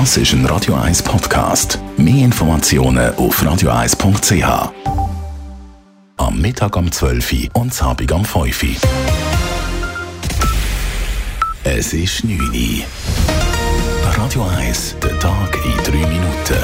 Das ist ein Radio 1 Podcast. Mehr Informationen auf radio1.ch. Am Mittag um 12 Uhr und Abend um 5 Uhr. Es ist 9 Uhr. Radio 1, der Tag in 3 Minuten.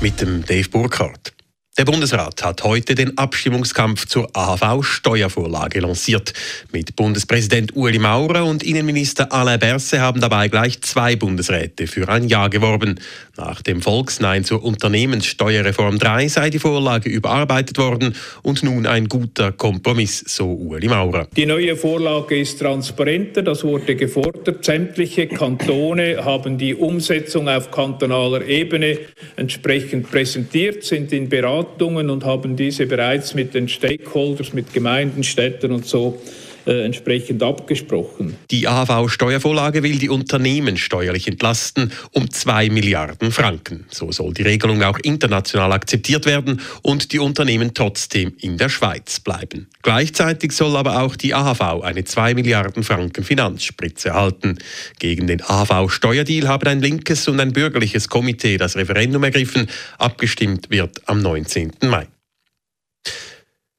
Mit dem Dave Burkhardt. Der Bundesrat hat heute den Abstimmungskampf zur AHV-Steuervorlage lanciert. Mit Bundespräsident Ueli Maurer und Innenminister Alain Berset haben dabei gleich zwei Bundesräte für ein Ja geworben. Nach dem Volksnein zur Unternehmenssteuerreform 3 sei die Vorlage überarbeitet worden und nun ein guter Kompromiss, so Ueli Maurer. Die neue Vorlage ist transparenter, das wurde gefordert. Sämtliche Kantone haben die Umsetzung auf kantonaler Ebene entsprechend präsentiert, sind in Beratung Beratungen und haben diese bereits mit den Stakeholders, mit Gemeinden, Städten und so äh, entsprechend abgesprochen. Die AHV-Steuervorlage will die Unternehmen steuerlich entlasten um 2 Milliarden Franken. So soll die Regelung auch international akzeptiert werden und die Unternehmen trotzdem in der Schweiz bleiben. Gleichzeitig soll aber auch die AHV eine 2 Milliarden Franken Finanzspritze erhalten. Gegen den AHV-Steuerdeal haben ein linkes und ein bürgerliches Komitee das Referendum ergriffen. Abgestimmt wird am 19. Mai.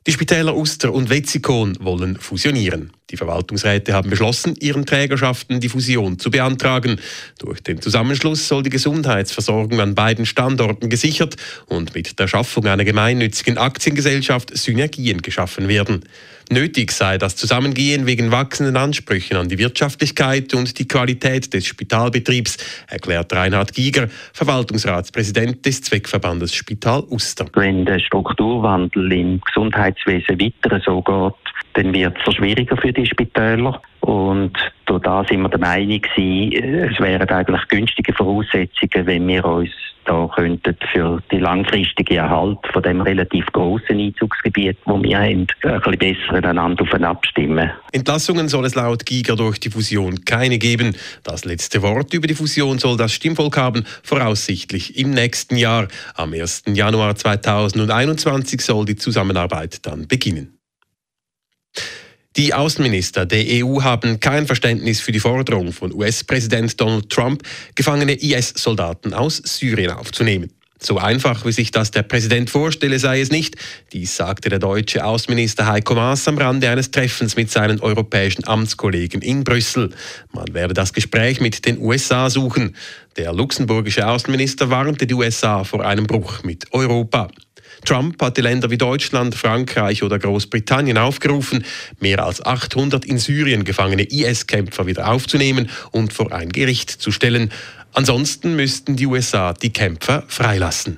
Die Spitäler Uster und Wetzikon wollen fusionieren. Die Verwaltungsräte haben beschlossen, ihren Trägerschaften die Fusion zu beantragen. Durch den Zusammenschluss soll die Gesundheitsversorgung an beiden Standorten gesichert und mit der Schaffung einer gemeinnützigen Aktiengesellschaft Synergien geschaffen werden. Nötig sei das Zusammengehen wegen wachsenden Ansprüchen an die Wirtschaftlichkeit und die Qualität des Spitalbetriebs, erklärt Reinhard Giger, Verwaltungsratspräsident des Zweckverbandes Spital Uster. Wenn der Strukturwandel im Gesundheitswesen weiter so geht, dann wird es schwieriger für die Spitäler. Und da sind wir der Meinung, es wären eigentlich günstige Voraussetzungen, wenn wir uns da könnten für die langfristige Erhalt von dem relativ großen Einzugsgebiet, wo wir haben, ein bisschen besser einander aufeinander abstimmen. Entlassungen soll es laut Giger durch die Fusion keine geben. Das letzte Wort über die Fusion soll das Stimmvolk haben, voraussichtlich im nächsten Jahr. Am 1. Januar 2021 soll die Zusammenarbeit dann beginnen. Die Außenminister der EU haben kein Verständnis für die Forderung von US-Präsident Donald Trump, gefangene IS-Soldaten aus Syrien aufzunehmen. So einfach, wie sich das der Präsident vorstelle, sei es nicht. Dies sagte der deutsche Außenminister Heiko Maas am Rande eines Treffens mit seinen europäischen Amtskollegen in Brüssel. Man werde das Gespräch mit den USA suchen. Der luxemburgische Außenminister warnte die USA vor einem Bruch mit Europa. Trump hat die Länder wie Deutschland, Frankreich oder Großbritannien aufgerufen, mehr als 800 in Syrien gefangene IS-Kämpfer wieder aufzunehmen und vor ein Gericht zu stellen. Ansonsten müssten die USA die Kämpfer freilassen.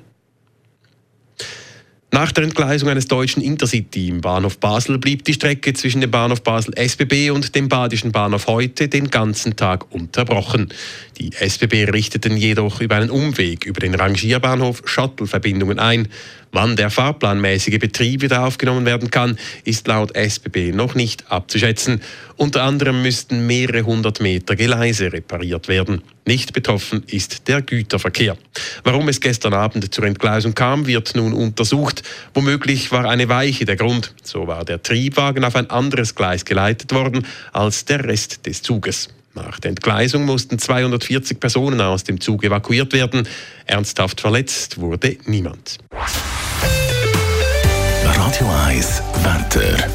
Nach der Entgleisung eines deutschen Intercity im Bahnhof Basel blieb die Strecke zwischen dem Bahnhof Basel SBB und dem badischen Bahnhof heute den ganzen Tag unterbrochen. Die SBB richteten jedoch über einen Umweg über den Rangierbahnhof Shuttle-Verbindungen ein. Wann der fahrplanmäßige Betrieb wieder aufgenommen werden kann, ist laut SBB noch nicht abzuschätzen. Unter anderem müssten mehrere hundert Meter Gleise repariert werden. Nicht betroffen ist der Güterverkehr. Warum es gestern Abend zur Entgleisung kam, wird nun untersucht. Womöglich war eine Weiche der Grund. So war der Triebwagen auf ein anderes Gleis geleitet worden als der Rest des Zuges. Nach der Entgleisung mussten 240 Personen aus dem Zug evakuiert werden. Ernsthaft verletzt wurde niemand. Radio 1 Wetter.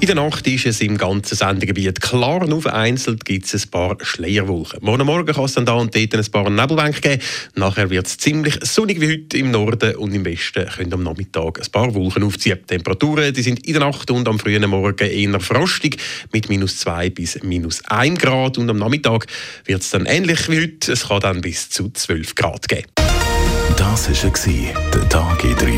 In der Nacht ist es im ganzen Sendegebiet klar, nur vereinzelt gibt es ein paar Schleierwolken. Morgen Morgen kann es dann da und dort ein paar Nebelbänke geben. Nachher wird es ziemlich sonnig wie heute im Norden und im Westen können am Nachmittag ein paar Wolken aufziehen. Die Temperaturen die sind in der Nacht und am frühen Morgen eher frostig mit minus 2 bis minus 1 Grad und am Nachmittag wird es dann ähnlich wie heute. Es kann dann bis zu 12 Grad geben. Das war der Tag in 3